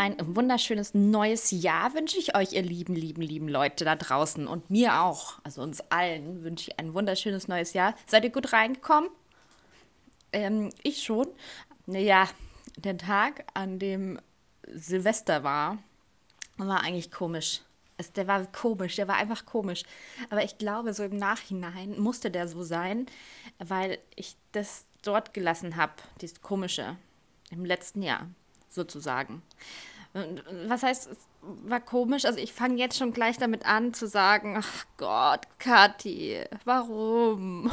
Ein wunderschönes neues Jahr wünsche ich euch, ihr lieben, lieben, lieben Leute da draußen und mir auch. Also uns allen wünsche ich ein wunderschönes neues Jahr. Seid ihr gut reingekommen? Ähm, ich schon. Naja, der Tag, an dem Silvester war, war eigentlich komisch. Es, der war komisch, der war einfach komisch. Aber ich glaube, so im Nachhinein musste der so sein, weil ich das dort gelassen habe, dieses Komische, im letzten Jahr sozusagen. Was heißt, es war komisch? Also ich fange jetzt schon gleich damit an zu sagen, ach Gott, Kathi, warum?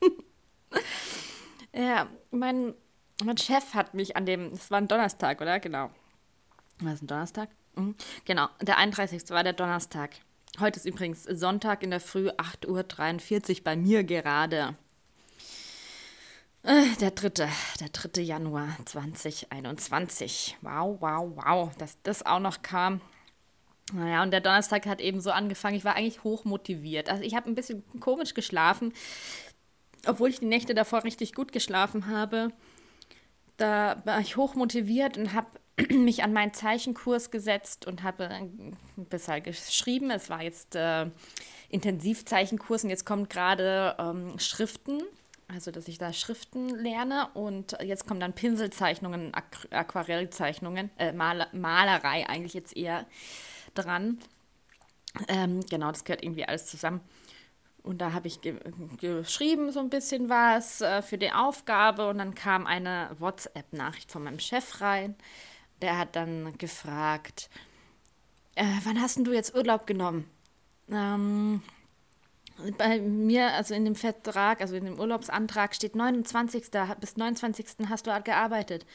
ja, mein, mein Chef hat mich an dem, es war ein Donnerstag, oder? Genau. War es ein Donnerstag? Mhm. Genau, der 31. war der Donnerstag. Heute ist übrigens Sonntag in der Früh, 8.43 Uhr bei mir gerade. Äh, der dritte, der dritte Januar 2021. Wow, wow, wow, dass das auch noch kam. Naja, und der Donnerstag hat eben so angefangen. Ich war eigentlich hoch motiviert. Also ich habe ein bisschen komisch geschlafen, obwohl ich die Nächte davor richtig gut geschlafen habe. Da war ich hoch motiviert und habe mich an meinen Zeichenkurs gesetzt und habe ein bisschen geschrieben. Es war jetzt äh, Intensivzeichenkurs und jetzt kommt gerade ähm, Schriften also dass ich da Schriften lerne und jetzt kommen dann Pinselzeichnungen, Aqu Aquarellzeichnungen, äh, Maler Malerei eigentlich jetzt eher dran. Ähm, genau, das gehört irgendwie alles zusammen. Und da habe ich ge geschrieben so ein bisschen was äh, für die Aufgabe und dann kam eine WhatsApp-Nachricht von meinem Chef rein. Der hat dann gefragt, äh, wann hast du jetzt Urlaub genommen? Ähm, bei mir, also in dem Vertrag, also in dem Urlaubsantrag steht 29. bis 29. hast du gearbeitet.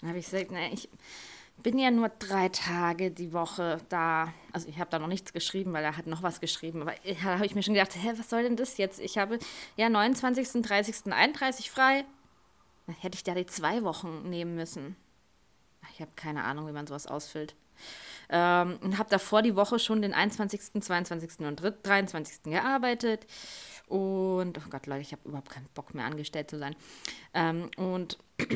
Dann habe ich gesagt, ne, ich bin ja nur drei Tage die Woche da. Also ich habe da noch nichts geschrieben, weil er hat noch was geschrieben. Aber da habe ich mir schon gedacht, hä, was soll denn das jetzt? Ich habe ja 29., 30., 31 frei. Dann hätte ich da die zwei Wochen nehmen müssen. Ich habe keine Ahnung, wie man sowas ausfüllt. Ähm, und habe davor die Woche schon den 21., 22. und 23. gearbeitet. Und, oh Gott, Leute, ich habe überhaupt keinen Bock mehr angestellt zu sein. Ähm, und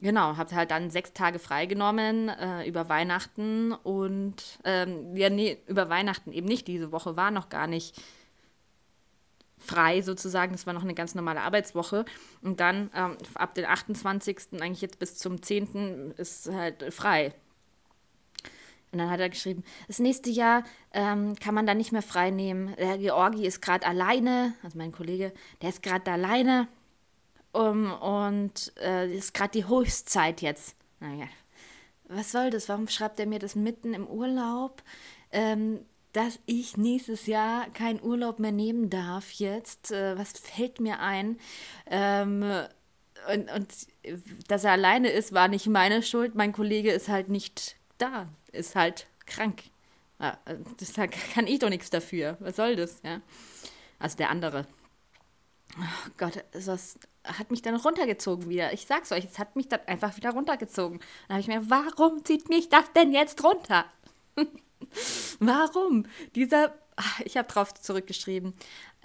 genau, habe halt dann sechs Tage freigenommen äh, über Weihnachten. Und, ähm, ja, nee, über Weihnachten eben nicht. Diese Woche war noch gar nicht frei sozusagen. Das war noch eine ganz normale Arbeitswoche. Und dann ähm, ab dem 28. eigentlich jetzt bis zum 10. ist halt frei. Und dann hat er geschrieben, das nächste Jahr ähm, kann man da nicht mehr frei nehmen. Der Georgi ist gerade alleine, also mein Kollege, der ist gerade alleine um, und äh, ist gerade die Höchstzeit jetzt. Naja, was soll das? Warum schreibt er mir das mitten im Urlaub? Ähm, dass ich nächstes Jahr keinen Urlaub mehr nehmen darf jetzt. Äh, was fällt mir ein? Ähm, und, und dass er alleine ist, war nicht meine Schuld. Mein Kollege ist halt nicht da ist halt krank. Ja, das kann ich doch nichts dafür. Was soll das? Ja? Also der andere. Oh Gott, das hat mich dann runtergezogen wieder. Ich sag's euch, es hat mich dann einfach wieder runtergezogen. Dann habe ich mir, warum zieht mich das denn jetzt runter? warum? Dieser ich habe drauf zurückgeschrieben.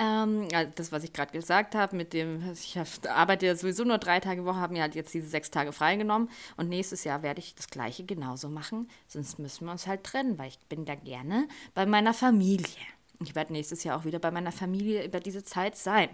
Ähm, also das, was ich gerade gesagt habe, mit dem, ich hab, arbeite ja sowieso nur drei Tage Woche, habe mir halt jetzt diese sechs Tage freigenommen und nächstes Jahr werde ich das gleiche genauso machen, sonst müssen wir uns halt trennen, weil ich bin da gerne bei meiner Familie. Ich werde nächstes Jahr auch wieder bei meiner Familie über diese Zeit sein.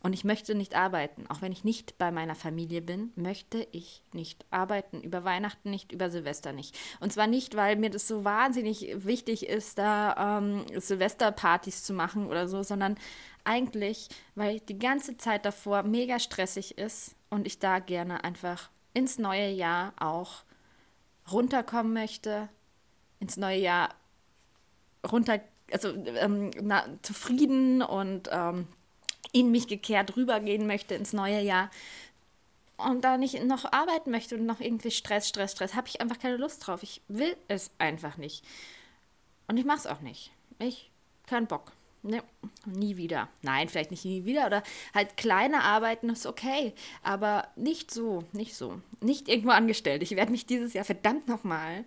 Und ich möchte nicht arbeiten. Auch wenn ich nicht bei meiner Familie bin, möchte ich nicht arbeiten. Über Weihnachten nicht, über Silvester nicht. Und zwar nicht, weil mir das so wahnsinnig wichtig ist, da ähm, Silvesterpartys zu machen oder so, sondern eigentlich, weil die ganze Zeit davor mega stressig ist und ich da gerne einfach ins neue Jahr auch runterkommen möchte, ins neue Jahr runter, also ähm, na, zufrieden und ähm, in mich gekehrt rübergehen möchte ins neue Jahr und da nicht noch arbeiten möchte und noch irgendwie Stress, Stress, Stress, habe ich einfach keine Lust drauf. Ich will es einfach nicht. Und ich mache es auch nicht. Ich, keinen Bock. Ne, nie wieder. Nein, vielleicht nicht nie wieder oder halt kleine Arbeiten ist okay, aber nicht so, nicht so. Nicht irgendwo angestellt. Ich werde mich dieses Jahr verdammt nochmal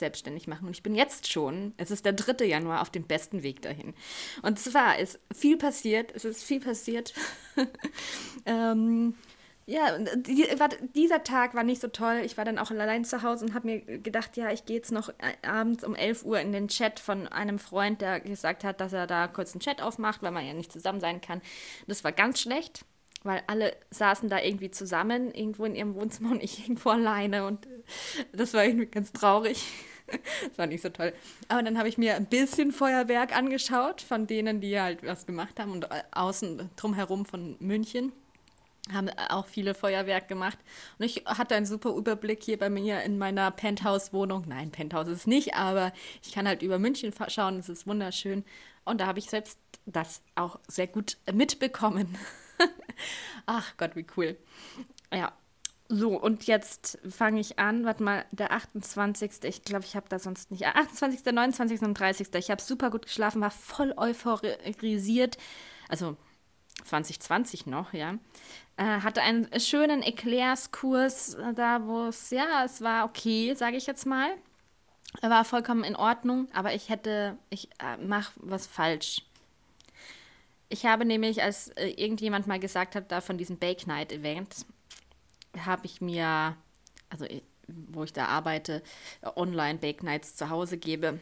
selbstständig machen. Und ich bin jetzt schon, es ist der 3. Januar, auf dem besten Weg dahin. Und zwar ist viel passiert, es ist viel passiert. ähm, Ja, die, dieser Tag war nicht so toll. Ich war dann auch allein zu Hause und habe mir gedacht, ja, ich gehe jetzt noch äh, abends um 11 Uhr in den Chat von einem Freund, der gesagt hat, dass er da kurz einen Chat aufmacht, weil man ja nicht zusammen sein kann. Das war ganz schlecht, weil alle saßen da irgendwie zusammen, irgendwo in ihrem Wohnzimmer und ich irgendwo alleine und das war irgendwie ganz traurig. Das war nicht so toll. Aber dann habe ich mir ein bisschen Feuerwerk angeschaut von denen, die halt was gemacht haben und äh, außen drumherum von München haben auch viele Feuerwerk gemacht. Und ich hatte einen super Überblick hier bei mir in meiner Penthouse-Wohnung. Nein, Penthouse ist es nicht, aber ich kann halt über München schauen. Es ist wunderschön. Und da habe ich selbst das auch sehr gut mitbekommen. Ach Gott, wie cool. Ja. So, und jetzt fange ich an. Warte mal, der 28. Ich glaube, ich habe da sonst nicht. 28., 29. und 30. Ich habe super gut geschlafen, war voll euphorisiert. Also 2020 noch, ja. Äh, hatte einen schönen Erklärskurs äh, da, wo es, ja, es war okay, sage ich jetzt mal. Er war vollkommen in Ordnung, aber ich hätte, ich äh, mache was falsch. Ich habe nämlich, als äh, irgendjemand mal gesagt hat, da von diesem Bake Night Event, habe ich mir, also äh, wo ich da arbeite, online Bake Nights zu Hause gebe,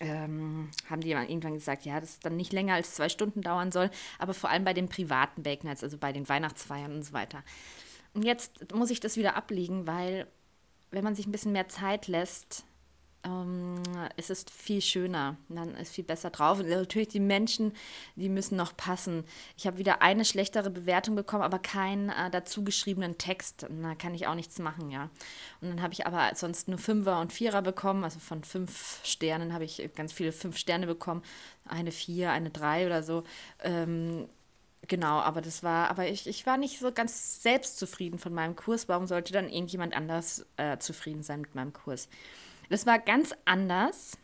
ähm, haben die irgendwann gesagt, ja, dass es dann nicht länger als zwei Stunden dauern soll, aber vor allem bei den privaten Bake Nights, also bei den Weihnachtsfeiern und so weiter. Und jetzt muss ich das wieder ablegen, weil wenn man sich ein bisschen mehr Zeit lässt, ähm, es ist viel schöner, man ist viel besser drauf. Und natürlich die Menschen, die müssen noch passen. Ich habe wieder eine schlechtere Bewertung bekommen, aber keinen äh, dazu geschriebenen Text. Da kann ich auch nichts machen, ja. Und dann habe ich aber sonst nur Fünfer und Vierer bekommen. Also von fünf Sternen habe ich ganz viele fünf Sterne bekommen. Eine Vier, eine Drei oder so. Ähm, Genau, aber das war, aber ich, ich war nicht so ganz selbstzufrieden von meinem Kurs. Warum sollte dann irgendjemand anders äh, zufrieden sein mit meinem Kurs? Das war ganz anders.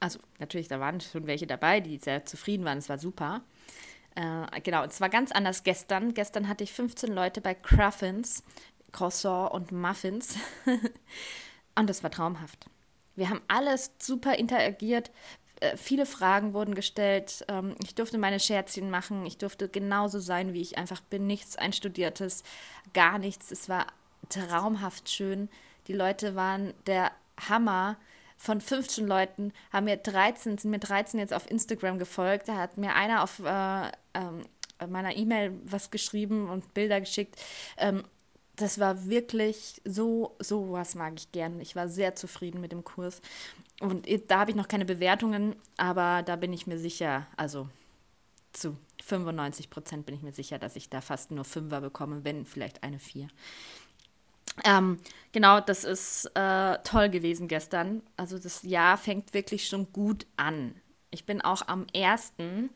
Also natürlich, da waren schon welche dabei, die sehr zufrieden waren. Es war super. Äh, genau, es war ganz anders gestern. Gestern hatte ich 15 Leute bei Cruffins, Croissant und Muffins. und das war traumhaft. Wir haben alles super interagiert. Äh, viele Fragen wurden gestellt. Ähm, ich durfte meine Scherzchen machen. Ich durfte genauso sein, wie ich einfach bin. Nichts Einstudiertes, gar nichts. Es war traumhaft schön. Die Leute waren der Hammer. Von 15 Leuten haben mir 13, sind mir 13 jetzt auf Instagram gefolgt. Da hat mir einer auf äh, ähm, meiner E-Mail was geschrieben und Bilder geschickt. Ähm, das war wirklich so, so was mag ich gern. Ich war sehr zufrieden mit dem Kurs. Und da habe ich noch keine Bewertungen, aber da bin ich mir sicher, also zu 95 Prozent bin ich mir sicher, dass ich da fast nur Fünfer bekomme, wenn vielleicht eine Vier. Ähm, genau, das ist äh, toll gewesen gestern. Also das Jahr fängt wirklich schon gut an. Ich bin auch am ersten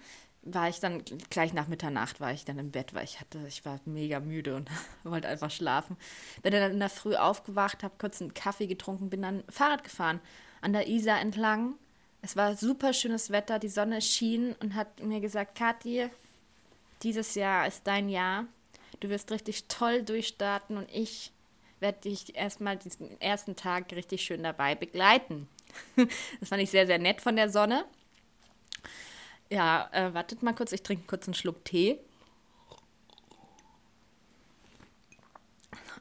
war ich dann gleich nach Mitternacht war ich dann im Bett, weil ich hatte, ich war mega müde und wollte einfach schlafen. Bin dann in der Früh aufgewacht, habe kurz einen Kaffee getrunken, bin dann Fahrrad gefahren an der Isar entlang. Es war super schönes Wetter, die Sonne schien und hat mir gesagt, Kathi, dieses Jahr ist dein Jahr. Du wirst richtig toll durchstarten und ich werde dich erstmal diesen ersten Tag richtig schön dabei begleiten. das fand ich sehr, sehr nett von der Sonne. Ja, äh, wartet mal kurz, ich trinke kurz einen Schluck Tee.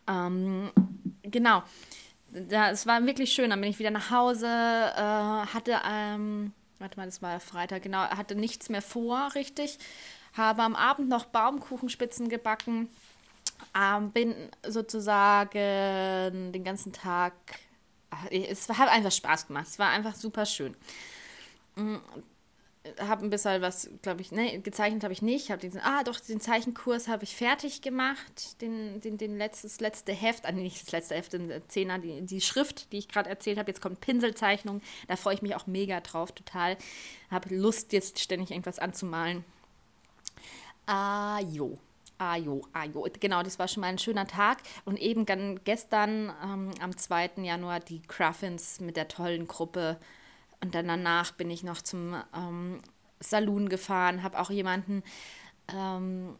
Ähm, genau. Es war wirklich schön. Dann bin ich wieder nach Hause, äh, hatte, ähm, warte mal, das war Freitag, genau, hatte nichts mehr vor, richtig. Habe am Abend noch Baumkuchenspitzen gebacken ähm, bin sozusagen den ganzen Tag. Es hat einfach Spaß gemacht. Es war einfach super schön. Mm, habe ein bisschen was, glaube ich, ne, gezeichnet habe ich nicht. Habe diesen, ah, doch, den Zeichenkurs habe ich fertig gemacht. Den, den, den letztes, letzte Heft, ah, nicht das letzte Heft, den Zehner, die, die Schrift, die ich gerade erzählt habe. Jetzt kommt Pinselzeichnung. Da freue ich mich auch mega drauf, total. Habe Lust, jetzt ständig irgendwas anzumalen. Ah, jo. Ajo, Ajo. Genau, das war schon mal ein schöner Tag. Und eben gestern ähm, am 2. Januar die Cruffins mit der tollen Gruppe. Und dann danach bin ich noch zum ähm, Saloon gefahren, habe auch jemanden, ähm,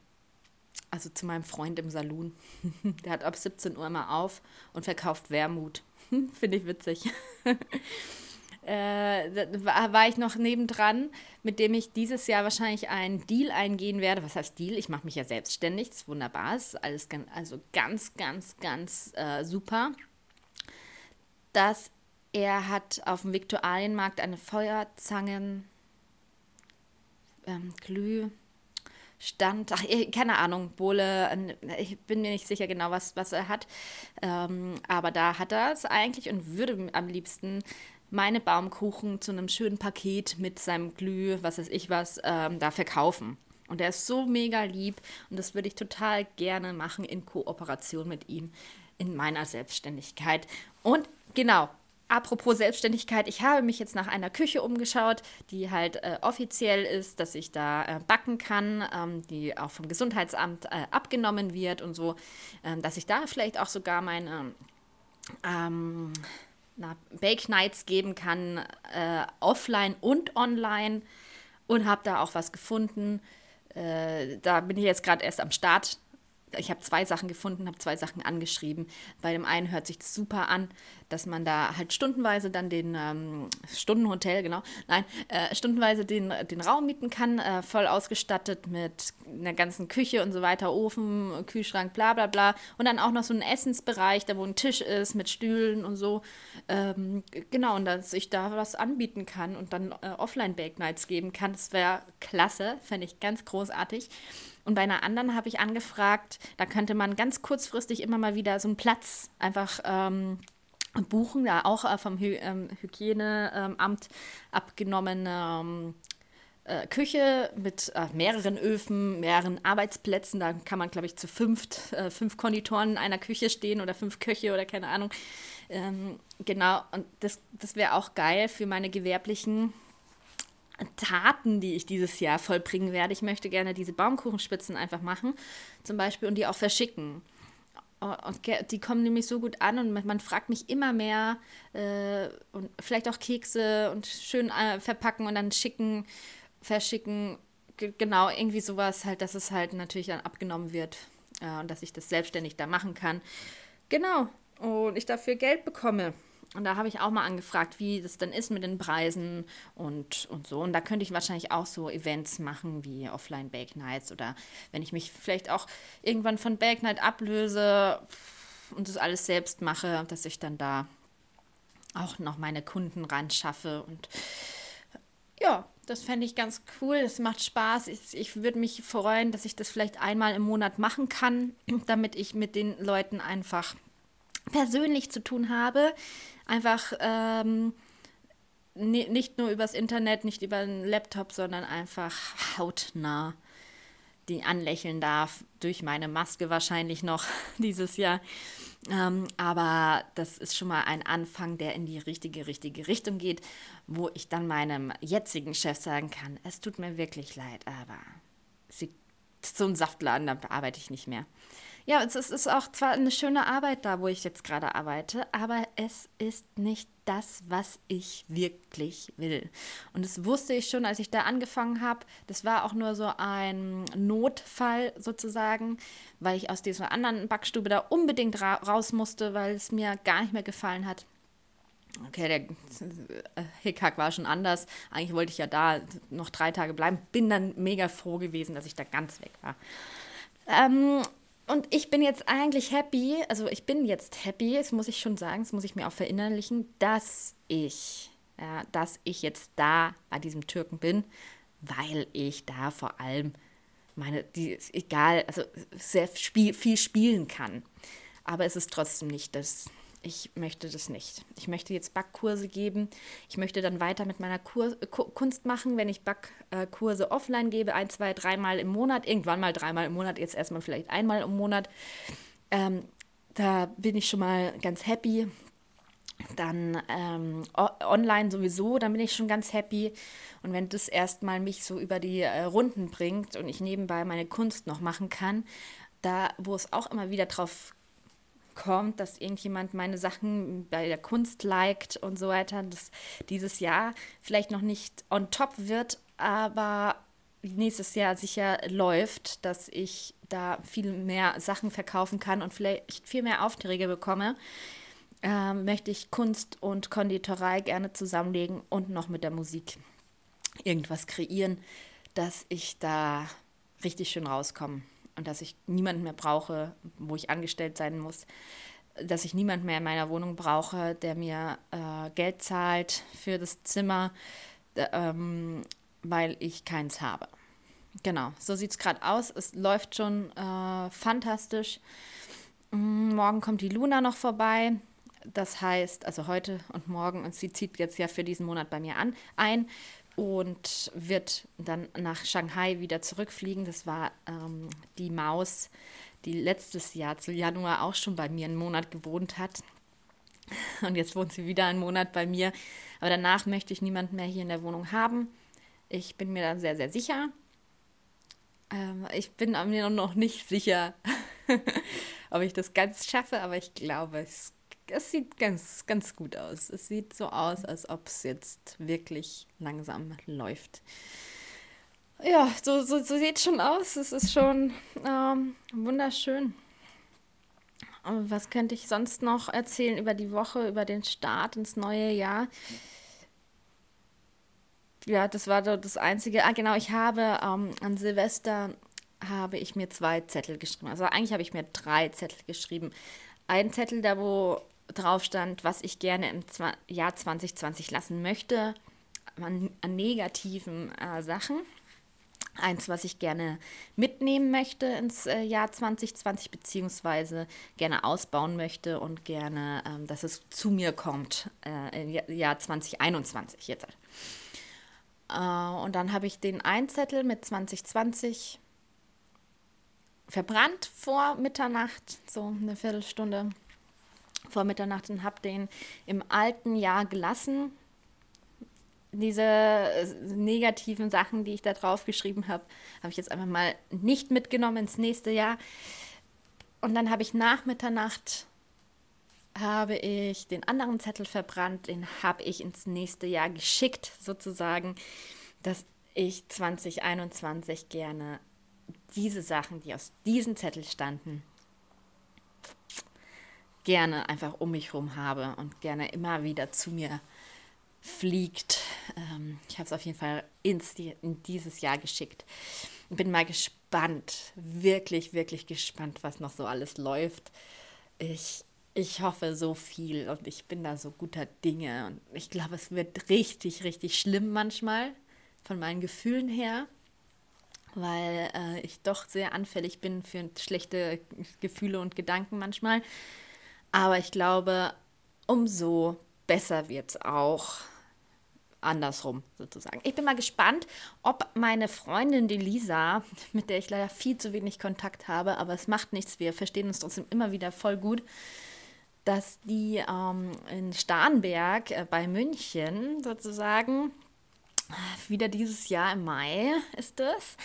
also zu meinem Freund im Saloon, der hat ab 17 Uhr immer auf und verkauft Wermut. Finde ich witzig. äh, war, war ich noch nebendran, mit dem ich dieses Jahr wahrscheinlich einen Deal eingehen werde. Was heißt Deal? Ich mache mich ja selbstständig, das ist wunderbar, das ist alles also ganz, ganz, ganz äh, super. Dass er hat auf dem Viktualienmarkt eine Feuerzangen, ähm, Glüh, Stand, ach, keine Ahnung, Bohle, ich bin mir nicht sicher genau, was, was er hat. Ähm, aber da hat er es eigentlich und würde am liebsten meine Baumkuchen zu einem schönen Paket mit seinem Glüh, was weiß ich was, ähm, da verkaufen. Und er ist so mega lieb und das würde ich total gerne machen in Kooperation mit ihm in meiner Selbstständigkeit. Und genau, apropos Selbstständigkeit, ich habe mich jetzt nach einer Küche umgeschaut, die halt äh, offiziell ist, dass ich da äh, backen kann, ähm, die auch vom Gesundheitsamt äh, abgenommen wird und so, ähm, dass ich da vielleicht auch sogar meine ähm, na, Bake Nights geben kann, äh, offline und online und habe da auch was gefunden. Äh, da bin ich jetzt gerade erst am Start ich habe zwei Sachen gefunden, habe zwei Sachen angeschrieben. Bei dem einen hört sich das super an, dass man da halt stundenweise dann den ähm, Stundenhotel, genau, nein, äh, stundenweise den, den Raum mieten kann, äh, voll ausgestattet mit einer ganzen Küche und so weiter, Ofen, Kühlschrank, bla bla bla. Und dann auch noch so ein Essensbereich, da wo ein Tisch ist mit Stühlen und so. Ähm, genau, und dass ich da was anbieten kann und dann äh, Offline-Bake-Nights geben kann, das wäre klasse, fände ich ganz großartig. Und bei einer anderen habe ich angefragt, da könnte man ganz kurzfristig immer mal wieder so einen Platz einfach ähm, buchen, da auch äh, vom Hy ähm, Hygieneamt abgenommene ähm, äh, Küche mit äh, mehreren Öfen, mehreren Arbeitsplätzen. Da kann man, glaube ich, zu fünft, äh, fünf Konditoren in einer Küche stehen oder fünf Köche oder keine Ahnung. Ähm, genau, und das, das wäre auch geil für meine gewerblichen Taten, die ich dieses Jahr vollbringen werde. Ich möchte gerne diese Baumkuchenspitzen einfach machen, zum Beispiel, und die auch verschicken. Und die kommen nämlich so gut an und man fragt mich immer mehr äh, und vielleicht auch Kekse und schön äh, verpacken und dann schicken, verschicken. Genau, irgendwie sowas halt, dass es halt natürlich dann abgenommen wird äh, und dass ich das selbstständig da machen kann. Genau. Und ich dafür Geld bekomme. Und da habe ich auch mal angefragt, wie das dann ist mit den Preisen und, und so. Und da könnte ich wahrscheinlich auch so Events machen wie Offline Bake Nights oder wenn ich mich vielleicht auch irgendwann von Bake Night ablöse und das alles selbst mache, dass ich dann da auch noch meine Kunden ran schaffe. Und ja, das fände ich ganz cool. Es macht Spaß. Ich, ich würde mich freuen, dass ich das vielleicht einmal im Monat machen kann, damit ich mit den Leuten einfach persönlich zu tun habe. Einfach ähm, nicht nur übers Internet, nicht über einen Laptop, sondern einfach hautnah die anlächeln darf, durch meine Maske wahrscheinlich noch dieses Jahr. Ähm, aber das ist schon mal ein Anfang, der in die richtige, richtige Richtung geht, wo ich dann meinem jetzigen Chef sagen kann, es tut mir wirklich leid, aber sie, so ein Saftladen, da arbeite ich nicht mehr. Ja, es ist auch zwar eine schöne Arbeit da, wo ich jetzt gerade arbeite, aber es ist nicht das, was ich wirklich will. Und das wusste ich schon, als ich da angefangen habe. Das war auch nur so ein Notfall sozusagen, weil ich aus dieser anderen Backstube da unbedingt ra raus musste, weil es mir gar nicht mehr gefallen hat. Okay, der Hickhack war schon anders. Eigentlich wollte ich ja da noch drei Tage bleiben. Bin dann mega froh gewesen, dass ich da ganz weg war. Ähm, und ich bin jetzt eigentlich happy, also ich bin jetzt happy, das muss ich schon sagen, das muss ich mir auch verinnerlichen, dass ich, ja, dass ich jetzt da bei diesem Türken bin, weil ich da vor allem meine, die, egal, also sehr spiel, viel spielen kann. Aber es ist trotzdem nicht das, ich möchte das nicht. Ich möchte jetzt Backkurse geben. Ich möchte dann weiter mit meiner Kur Kunst machen, wenn ich Backkurse offline gebe, ein, zwei, dreimal im Monat, irgendwann mal dreimal im Monat, jetzt erstmal vielleicht einmal im Monat. Ähm, da bin ich schon mal ganz happy. Dann ähm, online sowieso, dann bin ich schon ganz happy. Und wenn das erstmal mich so über die äh, Runden bringt und ich nebenbei meine Kunst noch machen kann, da, wo es auch immer wieder drauf kommt, dass irgendjemand meine Sachen bei der Kunst liked und so weiter, dass dieses Jahr vielleicht noch nicht on top wird, aber nächstes Jahr sicher läuft, dass ich da viel mehr Sachen verkaufen kann und vielleicht viel mehr Aufträge bekomme. äh, möchte ich Kunst und Konditorei gerne zusammenlegen und noch mit der Musik irgendwas kreieren, dass ich da richtig schön rauskomme und dass ich niemanden mehr brauche, wo ich angestellt sein muss, dass ich niemanden mehr in meiner Wohnung brauche, der mir äh, Geld zahlt für das Zimmer, ähm, weil ich keins habe. Genau, so sieht es gerade aus. Es läuft schon äh, fantastisch. Mm, morgen kommt die Luna noch vorbei. Das heißt, also heute und morgen, und sie zieht jetzt ja für diesen Monat bei mir an, ein und wird dann nach Shanghai wieder zurückfliegen. Das war ähm, die Maus, die letztes Jahr zu Januar auch schon bei mir einen Monat gewohnt hat. Und jetzt wohnt sie wieder einen Monat bei mir. Aber danach möchte ich niemanden mehr hier in der Wohnung haben. Ich bin mir da sehr, sehr sicher. Ähm, ich bin mir noch nicht sicher, ob ich das ganz schaffe, aber ich glaube, es, es sieht ganz, ganz gut aus. Es sieht so aus, als ob es jetzt wirklich langsam läuft. Ja, so, so, so sieht es schon aus. Es ist schon ähm, wunderschön. Was könnte ich sonst noch erzählen über die Woche, über den Start ins neue Jahr? Ja, das war das Einzige. Ah, genau, ich habe ähm, an Silvester habe ich mir zwei Zettel geschrieben. Also eigentlich habe ich mir drei Zettel geschrieben. Ein Zettel, da wo drauf stand, was ich gerne im Zwa Jahr 2020 lassen möchte, an, an negativen äh, Sachen. Eins, was ich gerne mitnehmen möchte ins äh, Jahr 2020, beziehungsweise gerne ausbauen möchte und gerne, ähm, dass es zu mir kommt äh, im Jahr 2021 jetzt. Äh, und dann habe ich den Einzettel mit 2020 verbrannt vor Mitternacht, so eine Viertelstunde vor Mitternacht und habe den im alten Jahr gelassen. Diese äh, negativen Sachen, die ich da drauf geschrieben habe, habe ich jetzt einfach mal nicht mitgenommen ins nächste Jahr. Und dann habe ich nach Mitternacht habe ich den anderen Zettel verbrannt, den habe ich ins nächste Jahr geschickt, sozusagen, dass ich 2021 gerne diese Sachen, die aus diesem Zettel standen, gerne einfach um mich herum habe und gerne immer wieder zu mir fliegt. Ähm, ich habe es auf jeden Fall ins, in dieses Jahr geschickt. Bin mal gespannt, wirklich, wirklich gespannt, was noch so alles läuft. Ich, ich hoffe so viel und ich bin da so guter Dinge und ich glaube, es wird richtig, richtig schlimm manchmal von meinen Gefühlen her weil äh, ich doch sehr anfällig bin für schlechte Gefühle und Gedanken manchmal. Aber ich glaube, umso besser wird es auch andersrum sozusagen. Ich bin mal gespannt, ob meine Freundin, die Lisa, mit der ich leider viel zu wenig Kontakt habe, aber es macht nichts, wir verstehen uns trotzdem immer wieder voll gut, dass die ähm, in Starnberg äh, bei München sozusagen wieder dieses Jahr im Mai ist es,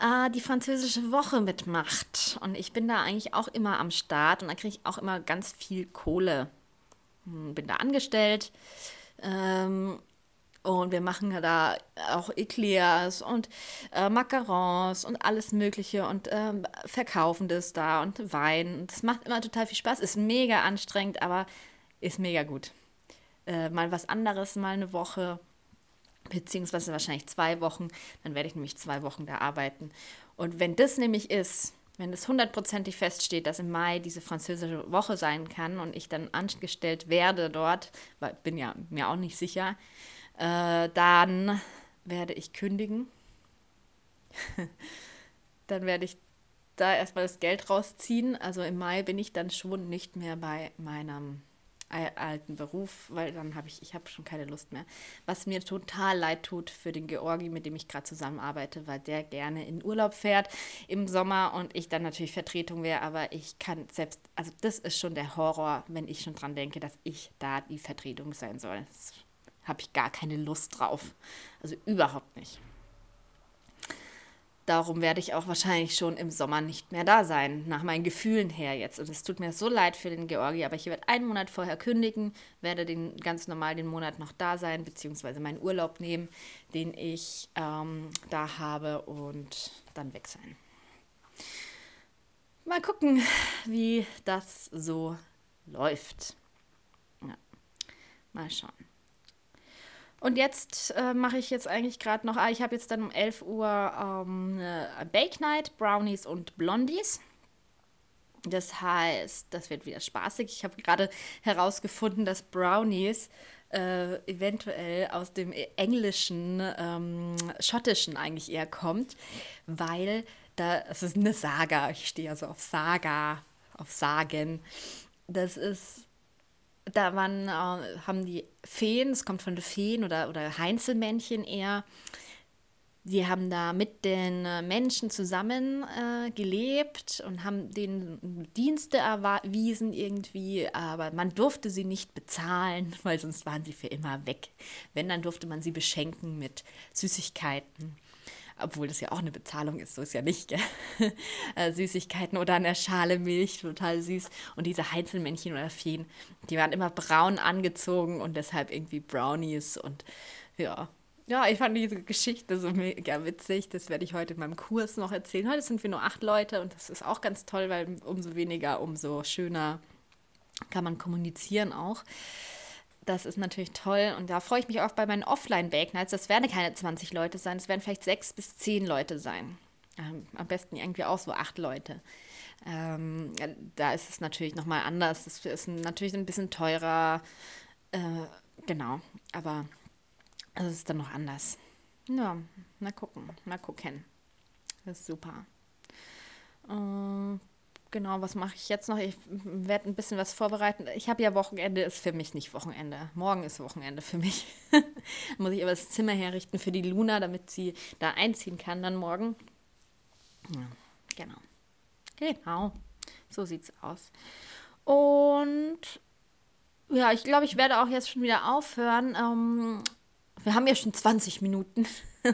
äh, die französische Woche mitmacht. Und ich bin da eigentlich auch immer am Start und da kriege ich auch immer ganz viel Kohle. Hm, bin da angestellt. Ähm, und wir machen da auch Eclairs und äh, Macarons und alles Mögliche und ähm, verkaufen das da und Wein. Das macht immer total viel Spaß. Ist mega anstrengend, aber ist mega gut. Äh, mal was anderes, mal eine Woche beziehungsweise wahrscheinlich zwei Wochen. Dann werde ich nämlich zwei Wochen da arbeiten. Und wenn das nämlich ist, wenn es hundertprozentig feststeht, dass im Mai diese französische Woche sein kann und ich dann angestellt werde dort, weil bin ja mir auch nicht sicher, äh, dann werde ich kündigen. dann werde ich da erstmal das Geld rausziehen. Also im Mai bin ich dann schon nicht mehr bei meinem alten Beruf, weil dann habe ich, ich habe schon keine Lust mehr. Was mir total leid tut für den Georgi, mit dem ich gerade zusammenarbeite, weil der gerne in Urlaub fährt im Sommer und ich dann natürlich Vertretung wäre, aber ich kann selbst, also das ist schon der Horror, wenn ich schon dran denke, dass ich da die Vertretung sein soll. Das habe ich gar keine Lust drauf. Also überhaupt nicht. Darum werde ich auch wahrscheinlich schon im Sommer nicht mehr da sein, nach meinen Gefühlen her jetzt. Und es tut mir so leid für den Georgi, aber ich werde einen Monat vorher kündigen, werde den ganz normal den Monat noch da sein, beziehungsweise meinen Urlaub nehmen, den ich ähm, da habe und dann weg sein. Mal gucken, wie das so läuft. Mal schauen. Und jetzt äh, mache ich jetzt eigentlich gerade noch, ah, ich habe jetzt dann um 11 Uhr ähm, Bake Night, Brownies und Blondies. Das heißt, das wird wieder spaßig. Ich habe gerade herausgefunden, dass Brownies äh, eventuell aus dem englischen, ähm, schottischen eigentlich eher kommt, weil da, es ist eine Saga, ich stehe ja so auf Saga, auf Sagen. Das ist, da waren, äh, haben die Feen, es kommt von den Feen oder, oder Heinzelmännchen eher, die haben da mit den äh, Menschen zusammen äh, gelebt und haben den Dienste erwiesen irgendwie, aber man durfte sie nicht bezahlen, weil sonst waren sie für immer weg. Wenn, dann durfte man sie beschenken mit Süßigkeiten. Obwohl das ja auch eine Bezahlung ist, so ist ja nicht. äh, Süßigkeiten oder eine Schale Milch, total süß. Und diese Heinzelmännchen oder Feen, die waren immer braun angezogen und deshalb irgendwie Brownies und ja, ja, ich fand diese Geschichte so mega witzig. Das werde ich heute in meinem Kurs noch erzählen. Heute sind wir nur acht Leute und das ist auch ganz toll, weil umso weniger, umso schöner kann man kommunizieren auch. Das ist natürlich toll und da freue ich mich auch bei meinen Offline-Bake-Nights. Das werden keine 20 Leute sein, es werden vielleicht sechs bis zehn Leute sein. Ähm, am besten irgendwie auch so acht Leute. Ähm, da ist es natürlich nochmal anders. Es ist natürlich ein bisschen teurer. Äh, genau, aber also ist dann noch anders. Ja, mal gucken, mal gucken. Das ist super. Äh, genau, was mache ich jetzt noch? Ich werde ein bisschen was vorbereiten. Ich habe ja Wochenende, ist für mich nicht Wochenende. Morgen ist Wochenende für mich. Muss ich aber das Zimmer herrichten für die Luna, damit sie da einziehen kann dann morgen. Ja, genau. Genau. So sieht's aus. Und ja, ich glaube, ich werde auch jetzt schon wieder aufhören. Ähm, wir haben ja schon 20 Minuten.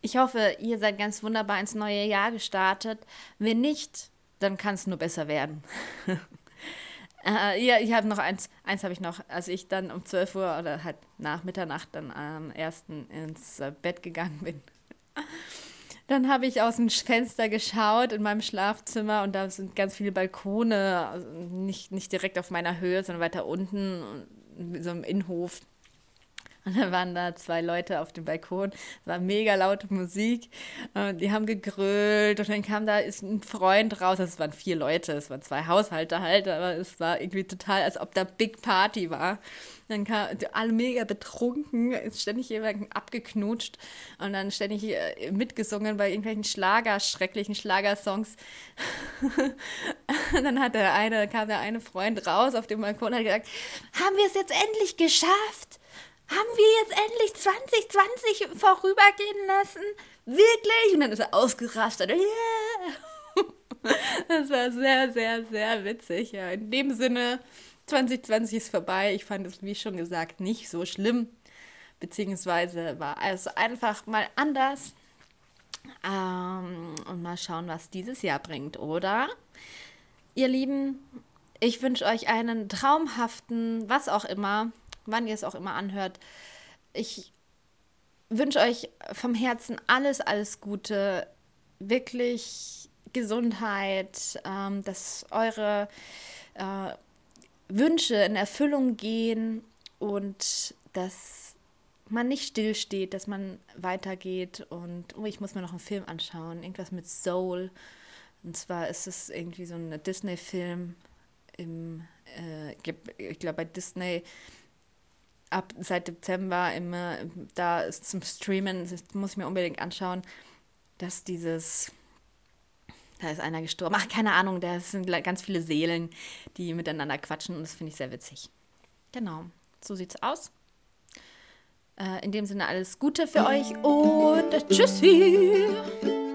Ich hoffe, ihr seid ganz wunderbar ins neue Jahr gestartet. Wenn nicht, dann kann es nur besser werden. äh, ja, ich habe noch eins, eins habe ich noch, als ich dann um 12 Uhr oder halt nach Mitternacht dann am ersten ins äh, Bett gegangen bin. Dann habe ich aus dem Fenster geschaut in meinem Schlafzimmer und da sind ganz viele Balkone, also nicht, nicht direkt auf meiner Höhe, sondern weiter unten, so im Innenhof. Und dann waren da zwei Leute auf dem Balkon. Es war mega laute Musik. Und die haben gegrölt. Und dann kam da ist ein Freund raus. Es waren vier Leute, es waren zwei Haushalte halt, aber es war irgendwie total, als ob da Big Party war. Dann kam alle mega betrunken, ständig jemanden abgeknutscht und dann ständig äh, mitgesungen bei irgendwelchen Schlager, schrecklichen Schlagersongs. dann hat der eine, kam der eine Freund raus auf dem Balkon und hat gesagt, haben wir es jetzt endlich geschafft? Haben wir jetzt endlich 2020 vorübergehen lassen? Wirklich? Und dann ist er ausgerastet. Yeah. Das war sehr, sehr, sehr witzig. Ja, in dem Sinne, 2020 ist vorbei. Ich fand es, wie schon gesagt, nicht so schlimm. Beziehungsweise war es einfach mal anders. Ähm, und mal schauen, was dieses Jahr bringt, oder? Ihr Lieben, ich wünsche euch einen traumhaften, was auch immer, wann ihr es auch immer anhört. Ich wünsche euch vom Herzen alles, alles Gute, wirklich Gesundheit, ähm, dass eure äh, Wünsche in Erfüllung gehen und dass man nicht stillsteht, dass man weitergeht und oh, ich muss mir noch einen Film anschauen, irgendwas mit Soul. Und zwar ist es irgendwie so ein Disney-Film im, äh, ich glaube bei Disney ab seit Dezember immer da ist zum Streamen, das muss ich mir unbedingt anschauen, dass dieses da ist einer gestorben. Ach, keine Ahnung, da sind ganz viele Seelen, die miteinander quatschen und das finde ich sehr witzig. Genau, so sieht's aus. Äh, in dem Sinne alles Gute für euch und tschüssi!